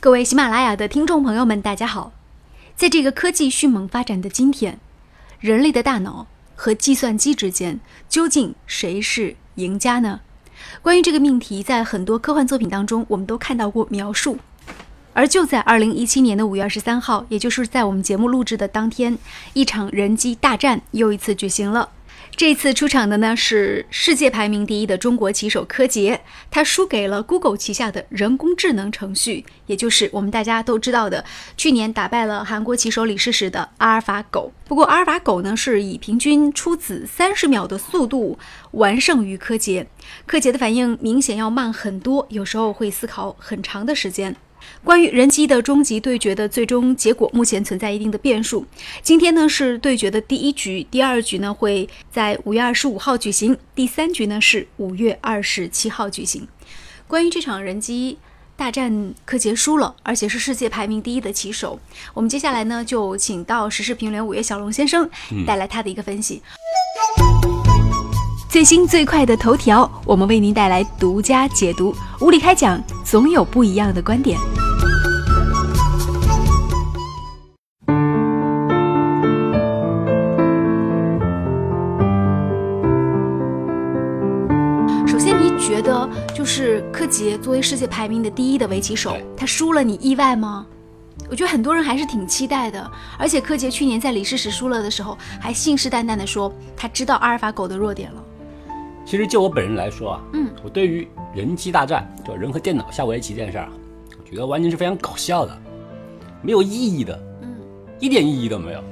各位喜马拉雅的听众朋友们，大家好！在这个科技迅猛发展的今天，人类的大脑和计算机之间究竟谁是赢家呢？关于这个命题，在很多科幻作品当中，我们都看到过描述。而就在二零一七年的五月二十三号，也就是在我们节目录制的当天，一场人机大战又一次举行了。这次出场的呢是世界排名第一的中国棋手柯洁，他输给了 Google 旗下的人工智能程序，也就是我们大家都知道的去年打败了韩国棋手李世石的阿尔法狗。不过阿尔法狗呢是以平均出子三十秒的速度完胜于柯洁，柯洁的反应明显要慢很多，有时候会思考很长的时间。关于人机的终极对决的最终结果，目前存在一定的变数。今天呢是对决的第一局，第二局呢会在五月二十五号举行，第三局呢是五月二十七号举行。关于这场人机大战，柯洁输了，而且是世界排名第一的棋手。我们接下来呢就请到时事评论员五月小龙先生带来他的一个分析。最新最快的头条，我们为您带来独家解读。无理开讲，总有不一样的观点。首先，你觉得就是柯洁作为世界排名的第一的围棋手，他输了，你意外吗？我觉得很多人还是挺期待的。而且柯洁去年在李世石输了的时候，还信誓旦旦的说他知道阿尔法狗的弱点了。其实就我本人来说啊，嗯，我对于人机大战，就人和电脑下围棋这件事儿啊，我觉得完全是非常搞笑的，没有意义的，嗯，一点意义都没有，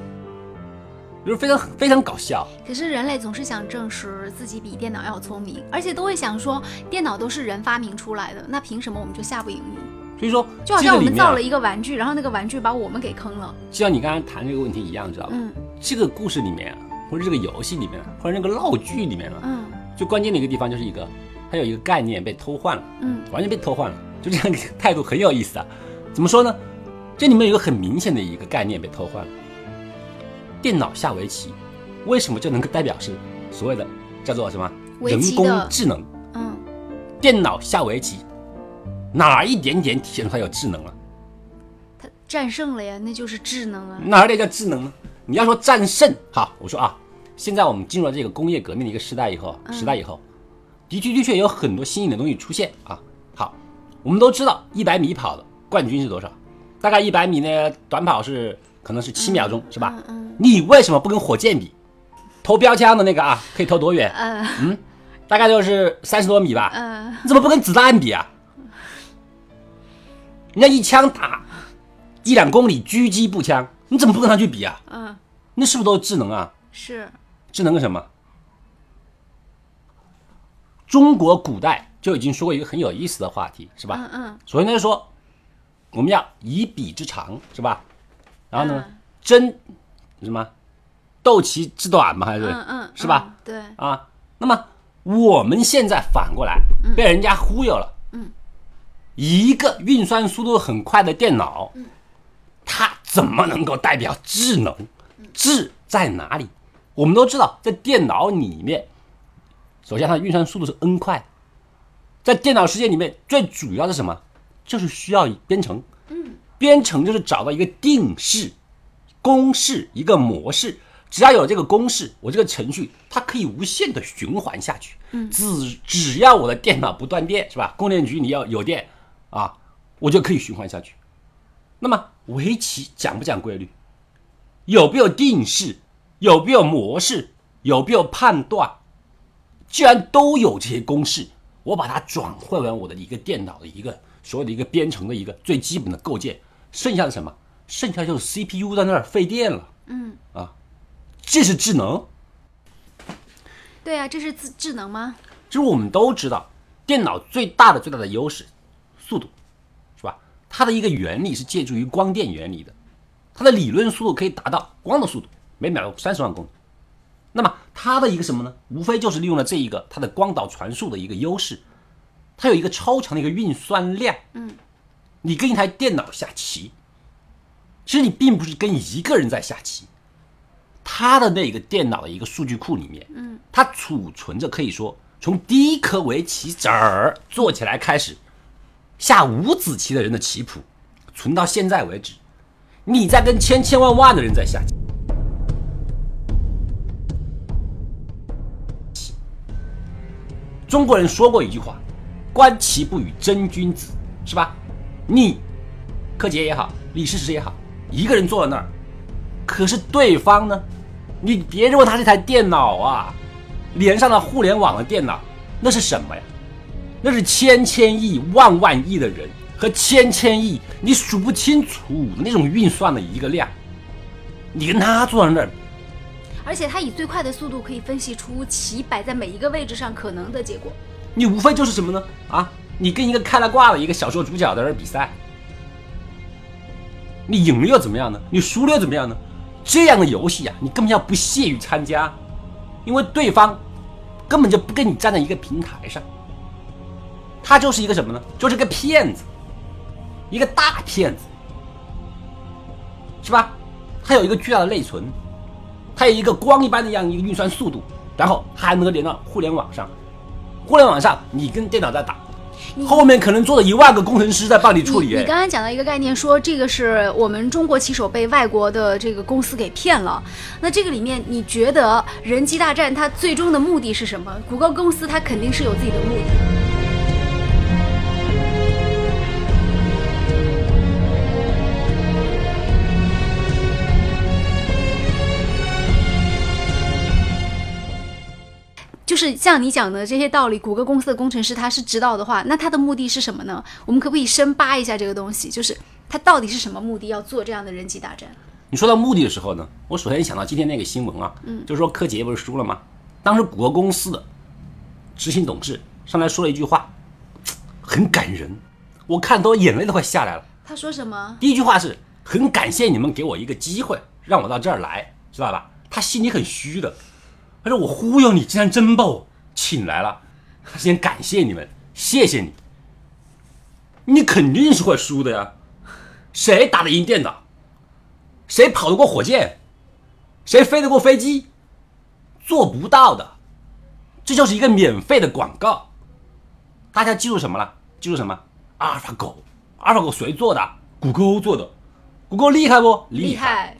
就是非常非常搞笑。可是人类总是想证实自己比电脑要聪明，而且都会想说电脑都是人发明出来的，那凭什么我们就下不赢你？所以说，就好像我们造了一，个玩具，然后那个玩具把我们给坑了。就像你刚刚谈这个问题一样，知道吧？嗯这个故事里面啊，或者这个游戏里面啊，或者那个闹剧里面啊，嗯最关键的一个地方就是一个，它有一个概念被偷换了。嗯完全被偷换了，就这样一个态度很有意思啊。怎么说呢？这里面有一个很明显的一个概念被偷换了。电脑下围棋，为什么就能够代表是所谓的叫做什么人工智能？嗯，电脑下围棋，哪一点点体现出它有智能了？它战胜了呀，那就是智能啊。哪点叫智能呢？你要说战胜，好，我说啊，现在我们进入了这个工业革命的一个时代以后，时代以后，的确的确有很多新颖的东西出现啊。好，我们都知道一百米跑的冠军是多少？大概一百米呢，短跑是可能是七秒钟，是吧？你为什么不跟火箭比？投标枪的那个啊，可以投多远？嗯大概就是三十多米吧。呃，你怎么不跟子弹比啊？人家一枪打一两公里，狙击步枪，你怎么不跟他去比啊？嗯，那是不是都是智能啊？是，智能个什么？中国古代就已经说过一个很有意思的话题，是吧？嗯嗯首先呢，就说我们要以彼之长，是吧？然后呢，嗯争什么？斗其之短嘛，还是、嗯嗯，是吧？嗯？对，啊，那么我们现在反过来被人家忽悠了。嗯，一个运算速度很快的电脑，嗯它怎么能够代表智能？智在哪里？我们都知道，在电脑里面，首先它的运算速度是 n 快，在电脑世界里面，最主要的是什么？就是需要编程。嗯，编程就是找到一个定式、公式、一个模式，只要有这个公式，我这个程序它可以无限的循环下去。嗯只只要我的电脑不断电，是吧？供电局你要有电啊，我就可以循环下去。那么围棋讲不讲规律？有没有定式？有没有模式？有没有判断？既然都有这些公式，我把它转换为我的一个电脑的一个所有的一个编程的一个最基本的构建，剩下的什么？剩下就是 CPU 在那儿费电了，嗯啊，这是智能。对啊，这是智智能吗？就是我们都知道，电脑最大的最大的优势，速度，是吧？它的一个原理是借助于光电原理的，它的理论速度可以达到光的速度，每秒三十万公里。那么它的一个什么呢？无非就是利用了这一个它的光导传输的一个优势，它有一个超强的一个运算量。嗯，你跟一台电脑下棋，其实你并不是跟一个人在下棋，它的那个电脑的一个数据库里面，嗯，它储存着可以说从第一颗围棋子儿做起来开始，下五子棋的人的棋谱，存到现在为止，你在跟千千万万的人在下棋。中国人说过一句话：“观棋不语真君子”，是吧？你柯洁也好，李世石也好，一个人坐在那儿，可是对方呢？你别认为他是台电脑啊，连上了互联网的电脑，那是什么呀？那是千千亿、万万亿的人和千千亿你数不清楚那种运算的一个量。你跟他坐在那儿，而且他以最快的速度可以分析出棋摆在每一个位置上可能的结果。你无非就是什么呢？啊，你跟一个开了挂的一个小说主角在那比赛，你赢了又怎么样呢？你输了又怎么样呢？这样的游戏啊，你根本要不屑于参加，因为对方根本就不跟你站在一个平台上，他就是一个什么呢？就是个骗子，一个大骗子，是吧？他有一个巨大的内存，他有一个光一般的这样一个运算速度，然后它还能够连到互联网上，互联网上你跟电脑在打。后面可能坐了一万个工程师在帮你处理。你刚刚讲到一个概念，说这个是我们中国棋手被外国的这个公司给骗了。那这个里面，你觉得人机大战它最终的目的是什么？谷歌公司它肯定是有自己的目的。就是像你讲的这些道理，谷歌公司的工程师他是知道的话，那他的目的是什么呢？我们可不可以深扒一下这个东西？就是他到底是什么目的要做这样的人机大战？你说到目的的时候呢，我首先想到今天那个新闻啊，嗯，就是说柯洁不是输了吗？当时谷歌公司的执行董事上来说了一句话，很感人，我看都眼泪都快下来了。他说什么？第一句话是很感谢你们给我一个机会，让我到这儿来，知道吧？他心里很虚的。他说：“我忽悠你，竟然真把我请来了。先感谢你们，谢谢你。你肯定是会输的呀，谁打得赢电脑？谁跑得过火箭？谁飞得过飞机？做不到的。这就是一个免费的广告。大家记住什么了？记住什么？阿尔法狗，阿尔法狗谁做的？谷歌做的。谷歌厉害不？厉害。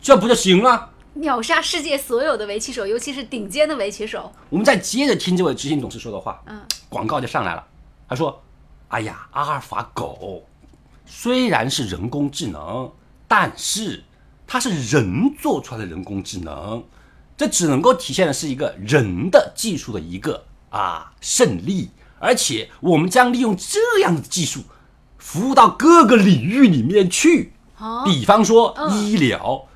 这不就行了？”秒杀世界所有的围棋手，尤其是顶尖的围棋手。我们再接着听这位执行董事说的话，嗯，广告就上来了。他说：“哎呀，阿尔法狗虽然是人工智能，但是它是人做出来的人工智能，这只能够体现的是一个人的技术的一个啊胜利。而且我们将利用这样的技术，服务到各个领域里面去，比方说医疗。”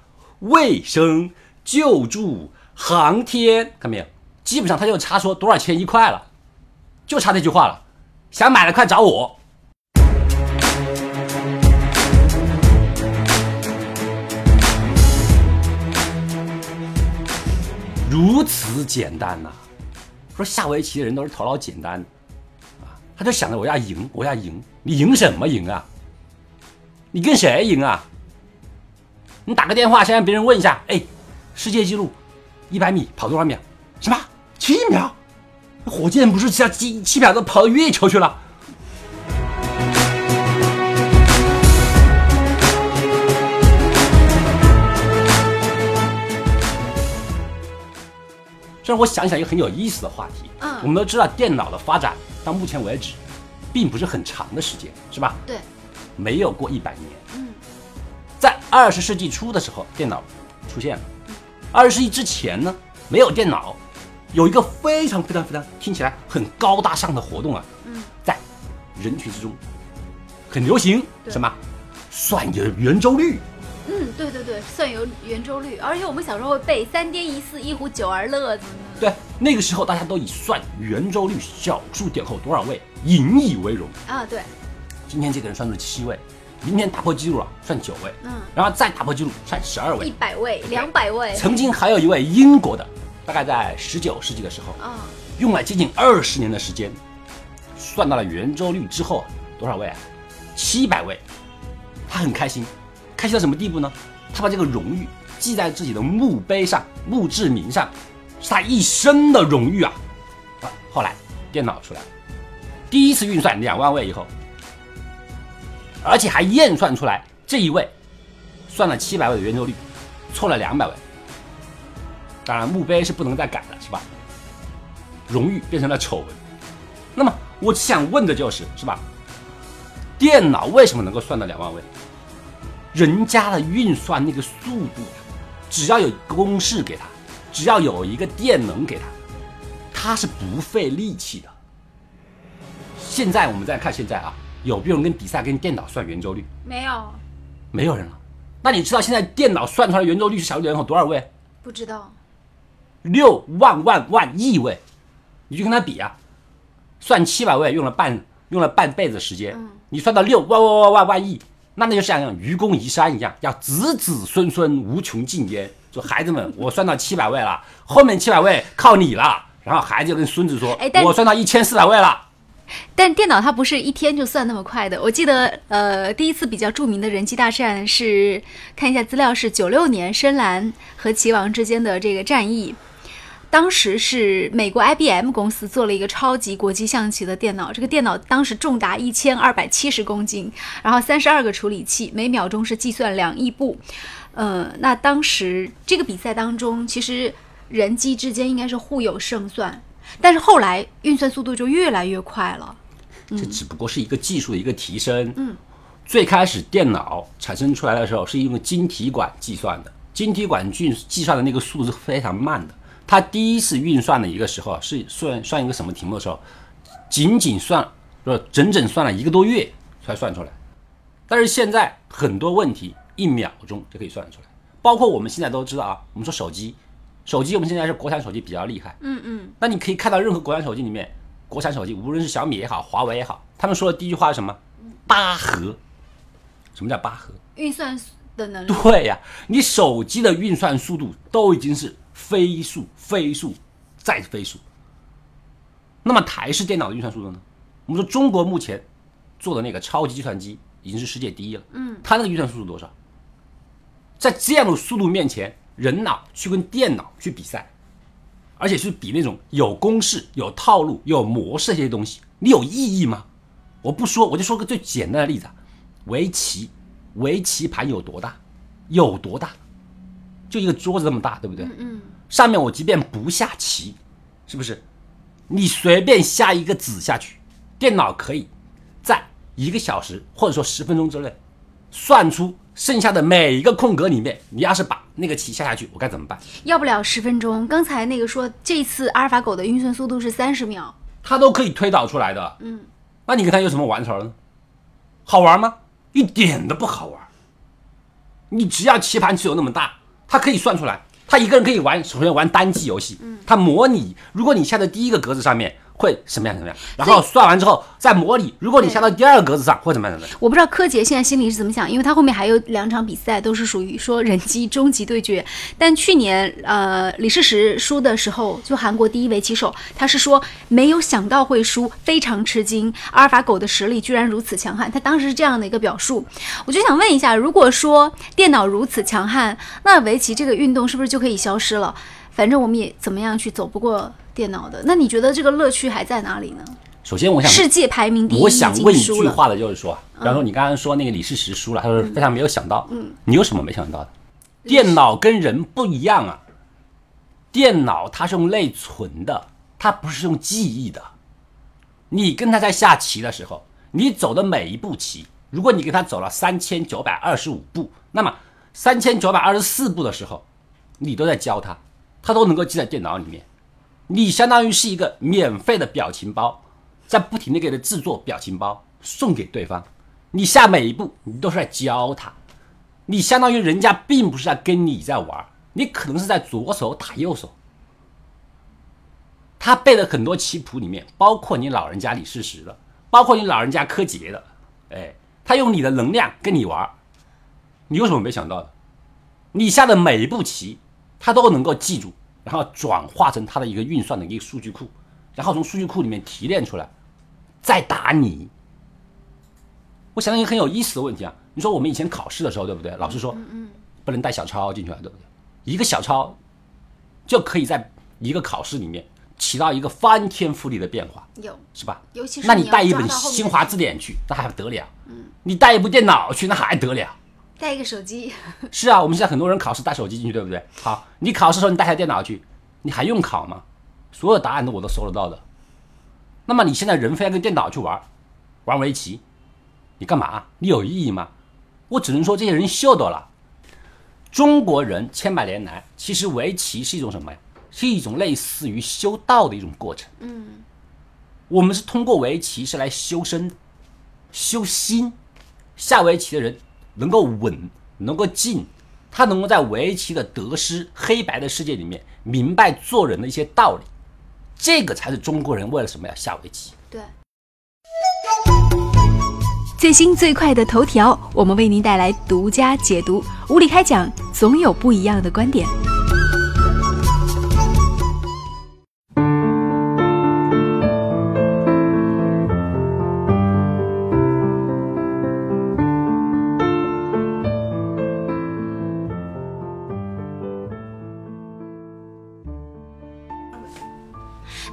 卫生、救助、航天，看没有？基本上他就差说多少钱一块了，就差这句话了。想买的快找我。如此简单呐！说下围棋的人都是头脑简单，啊，他就想着我要赢，我要赢。你赢什么赢啊？你跟谁赢啊？你打个电话，先让别人问一下，哎，世界纪录一百米跑多少秒？什么七秒？火箭不是只要七七秒都跑到月球去了？这让我想起来一个很有意思的话题。嗯，我们都知道电脑的发展到目前为止，并不是很长的时间，是吧？对，没有过一百年。嗯。在二十世纪初的时候，电脑出现了。二十世纪之前呢，没有电脑，有一个非常非常非常听起来很高大上的活动啊，嗯在人群之中很流行，什么算有圆周率？嗯，对对对，算有圆周率。而且我们小时候会背三颠一四一壶酒而乐，怎么的？对，那个时候大家都以算圆周率小数点后多少位引以为荣啊。对，今天这个人算出了七位。明天打破记录了，算九位，嗯，然后再打破记录，算十二位，一百位，两百位。曾经还有一位英国的，大概在十九世纪的时候，啊，用了接近二十年的时间，算到了圆周率之后多少位啊？七百位。他很开心，开心到什么地步呢？他把这个荣誉记在自己的墓碑上、墓志铭上，是他一生的荣誉啊！啊，后来电脑出来了，第一次运算两万位以后。而且还验算出来这一位算了七百位的圆周率，错了两百位。当然墓碑是不能再改了，是吧？荣誉变成了丑闻。那么我想问的就是，是吧？电脑为什么能够算到两万位？人家的运算那个速度，只要有公式给他，只要有一个电能给他，他是不费力气的。现在我们再看现在啊，有没有人跟比赛跟电脑算圆周率？没有，没有人了。那你知道现在电脑算出来圆周率是小于人口多少位？不知道。六万万万亿位，你就跟他比啊，算七百位用了半用了半辈子时间，你算到六万万万万万亿，那那就像愚公移山一样，要子子孙孙无穷尽焉。说孩子们，我算到七百位了，后面七百位靠你了。然后孩子就跟孙子说，我算到一千四百位了。但电脑它不是一天就算那么快的。我记得，呃，第一次比较著名的人机大战是看一下资料，是九六年深蓝和棋王之间的这个战役。当时是美国 IBM 公司做了一个超级国际象棋的电脑，这个电脑当时重达一千二百七十公斤，然后三十二个处理器，每秒钟是计算两亿步。呃，那当时这个比赛当中，其实人机之间应该是互有胜算，但是后来运算速度就越来越快了。这只不过是一个技术的一个提升。嗯，最开始电脑产生出来的时候是用晶体管计算的，晶体管计计算的那个速度是非常慢的。它第一次运算的一个时候是算算一个什么题目的时候，仅仅算不整整算了一个多月才算出来。但是现在很多问题一秒钟就可以算得出来，包括我们现在都知道啊，我们说手机，手机我们现在是国产手机比较厉害，嗯嗯。那你可以看到任何国产手机里面，国产手机无论是小米也好，华为也好，他们说的第一句话是什么？八核。什么叫八核？运算的能力。对呀，你手机的运算速度都已经是。飞速，飞速，再飞速。那么台式电脑的运算速度呢？我们说中国目前做的那个超级计算机已经是世界第一了。嗯，它那个运算速度多少？在这样的速度面前，人脑去跟电脑去比赛，而且是比那种有公式、有套路、有模式这些东西，你有意义吗？我不说，我就说个最简单的例子：围棋，围棋盘有多大？有多大？就一个桌子这么大，对不对？嗯。上面我即便不下棋，是不是？你随便下一个子下去，电脑可以在一个小时或者说十分钟之内，算出剩下的每一个空格里面，你要是把那个棋下下去，我该怎么办？要不了十分钟。刚才那个说这次阿尔法狗的运算速度是三十秒，它都可以推导出来的。嗯。那你跟它有什么玩头呢？好玩吗？一点都不好玩。你只要棋盘只有那么大。它可以算出来，它一个人可以玩，首先玩单机游戏，它模拟，如果你下在第一个格子上面。会什么样什么样？然后算完之后再模拟。如果你下到第二个格子上，会怎么样怎么样？我不知道柯洁现在心里是怎么想，因为他后面还有两场比赛都是属于说人机终极对决。但去年呃李世石输的时候，就韩国第一围棋手，他是说没有想到会输，非常吃惊。阿尔法狗的实力居然如此强悍，他当时是这样的一个表述。我就想问一下，如果说电脑如此强悍，那围棋这个运动是不是就可以消失了？反正我们也怎么样去走不过。电脑的，那你觉得这个乐趣还在哪里呢？首先，我想世界排名第一，我想问一句话的就是说，比方说你刚刚说那个李世石输了，他说非常没有想到，嗯，你有什么没想到的？电脑跟人不一样啊，电脑它是用内存的，它不是用记忆的。你跟他在下棋的时候，你走的每一步棋，如果你跟他走了三千九百二十五步，那么三千九百二十四步的时候，你都在教他，他都能够记在电脑里面。你相当于是一个免费的表情包，在不停的给他制作表情包送给对方。你下每一步，你都是在教他。你相当于人家并不是在跟你在玩，你可能是在左手打右手。他背的很多棋谱里面，包括你老人家李世石的，包括你老人家柯洁的，哎，他用你的能量跟你玩。你有什么没想到的？你下的每一步棋，他都能够记住。然后转化成它的一个运算的一个数据库，然后从数据库里面提炼出来，再打你。我想到一个很有意思的问题啊，你说我们以前考试的时候，对不对？老师说，不能带小抄进去啊，对不对？一个小抄就可以在一个考试里面起到一个翻天覆地的变化，有，是吧？尤其是那你带一本新华字典去，那还得了？嗯，你带一部电脑去，那还得了？带一个手机，是啊，我们现在很多人考试带手机进去，对不对？好，你考试的时候你带台电脑去，你还用考吗？所有答案都我都搜得到的。那么你现在人非要跟电脑去玩，玩围棋，你干嘛？你有意义吗？我只能说这些人秀逗了。中国人千百年来，其实围棋是一种什么呀？是一种类似于修道的一种过程。嗯，我们是通过围棋是来修身、修心。下围棋的人能够稳，能够静，他能够在围棋的得失、黑白的世界里面明白做人的一些道理。这个才是中国人为了什么要下围棋。对。最新最快的头条，我们为您带来独家解读。无理开讲，总有不一样的观点。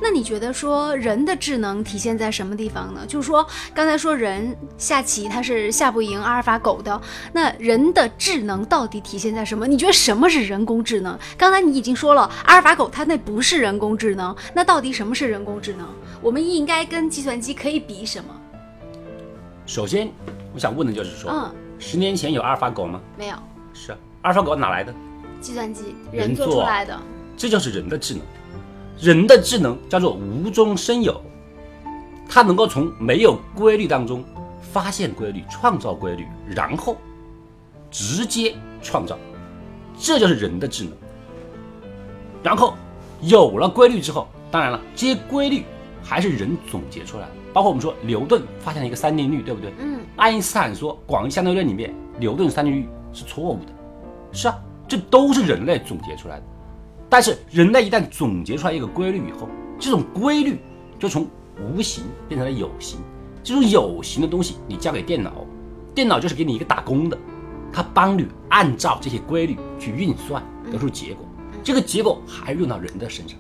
那你觉得说人的智能体现在什么地方呢？就是说，刚才说人下棋他是下不赢阿尔法狗的，那人的智能到底体现在什么？你觉得什么是人工智能？刚才你已经说了，阿尔法狗它那不是人工智能，那到底什么是人工智能？我们应该跟计算机可以比什么？首先，我想问的就是说，嗯，十年前有阿尔法狗吗？没有，是啊，阿尔法狗哪来的？计算机人做出来的。这就是人的智能。人的智能叫做无中生有，它能够从没有规律当中发现规律、创造规律，然后直接创造，这就是人的智能。然后有了规律之后，当然了，这些规律还是人总结出来的。包括我们说牛顿发现了一个三定律，对不对？嗯，爱因斯坦说广义相对论里面牛顿三定律是错误的，是啊，这都是人类总结出来的。但是人类一旦总结出来一个规律以后，这种规律就从无形变成了有形。这种有形的东西你交给电脑，电脑就是给你一个打工的，它帮你按照这些规律去运算，得出结果。这个结果还用到人的身上。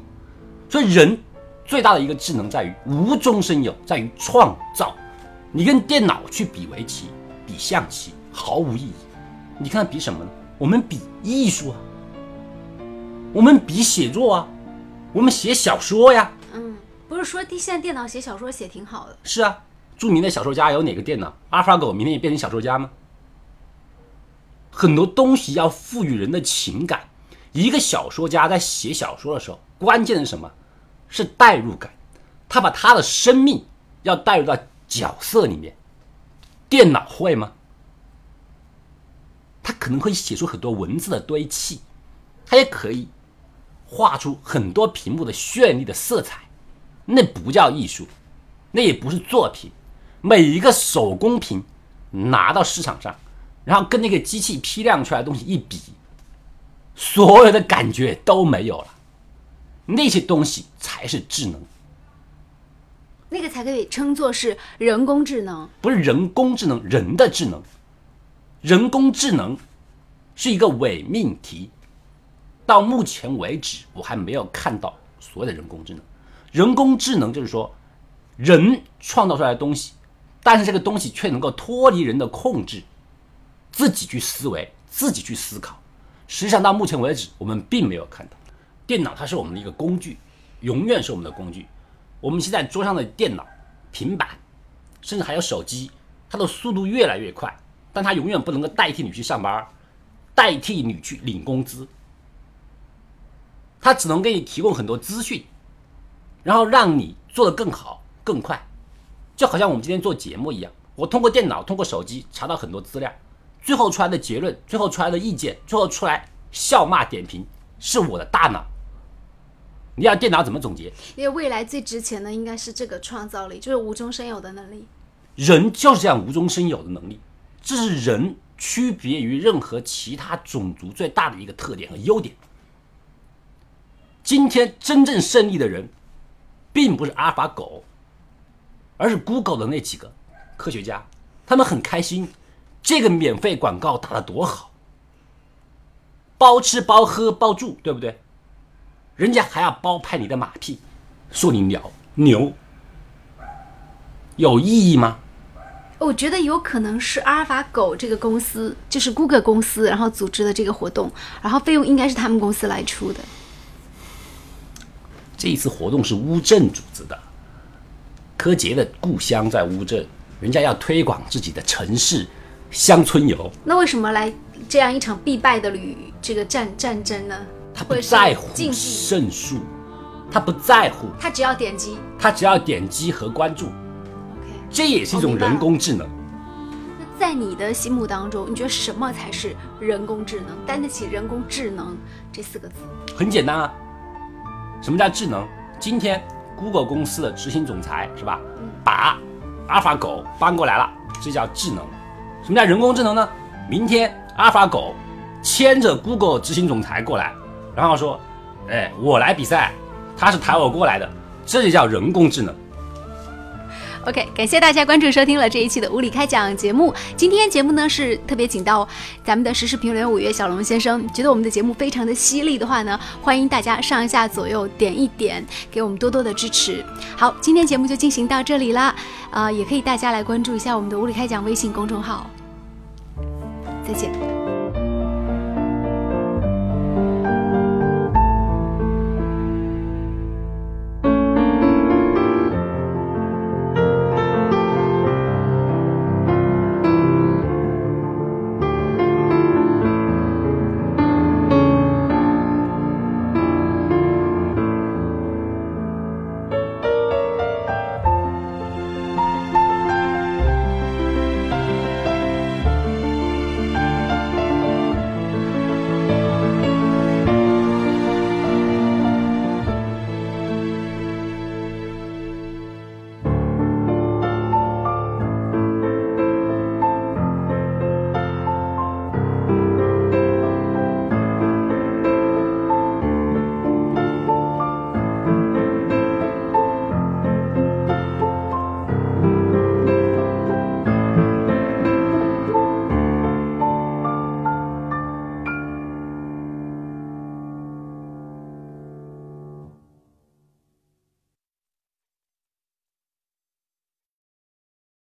所以人最大的一个智能在于无中生有，在于创造。你跟电脑去比围棋、比象棋毫无意义。你看比什么呢？我们比艺术啊。我们比写作啊，我们写小说呀。嗯，不是说现在电脑写小说写挺好的。是啊，著名的小说家有哪个电脑？阿尔法狗明天也变成小说家吗？很多东西要赋予人的情感。一个小说家在写小说的时候，关键是什么？是代入感。他把他的生命要带入到角色里面。电脑会吗？他可能会写出很多文字的堆砌，他也可以。画出很多屏幕的绚丽的色彩，那不叫艺术，那也不是作品。每一个手工屏拿到市场上，然后跟那个机器批量出来的东西一比，所有的感觉都没有了。那些东西才是智能，那个才可以称作是人工智能，不是人工智能，人的智能。人工智能是一个伪命题。到目前为止，我还没有看到所谓的人工智能。人工智能就是说，人创造出来的东西，但是这个东西却能够脱离人的控制，自己去思维，自己去思考。实际上，到目前为止，我们并没有看到。电脑它是我们的一个工具，永远是我们的工具。我们现在桌上的电脑、平板，甚至还有手机，它的速度越来越快，但它永远不能够代替你去上班，代替你去领工资。它只能给你提供很多资讯，然后让你做得更好、更快，就好像我们今天做节目一样。我通过电脑、通过手机查到很多资料，最后出来的结论、最后出来的意见、最后出来笑骂点评，是我的大脑。你要电脑怎么总结？因为未来最值钱的应该是这个创造力，就是无中生有的能力。人就是这样无中生有的能力，这是人区别于任何其他种族最大的一个特点和优点。今天真正胜利的人，并不是阿尔法狗，而是 Google 的那几个科学家，他们很开心，这个免费广告打得多好，包吃包喝包住，对不对？人家还要包拍你的马屁，说你鸟牛，有意义吗？我觉得有可能是阿尔法狗这个公司，就是 Google 公司，然后组织的这个活动，然后费用应该是他们公司来出的。这一次活动是乌镇组织的，柯洁的故乡在乌镇，人家要推广自己的城市乡村游，那为什么来这样一场必败的旅这个战战争呢？他不在乎，胜诉，他不在乎，他只要点击。他只要点击和关注，OK，这也是一种人工智能。那在你的心目当中，你觉得什么才是人工智能？担得起“人工智能”这四个字？很简单啊，什么叫智能？今天 Google 公司的执行总裁是吧，把阿尔法狗搬过来了，这叫智能。什么叫人工智能呢？明天阿尔法狗牵着 Google 执行总裁过来，然后说，哎，我来比赛，他是抬我过来的，这就叫人工智能。OK，感谢大家关注收听了这一期的无理开讲节目。今天节目呢是特别请到咱们的时事评论员五月小龙先生，觉得我们的节目非常的犀利的话呢，欢迎大家上下左右点一点，给我们多多的支持。好，今天节目就进行到这里啦，呃，也可以大家来关注一下我们的无理开讲微信公众号。再见。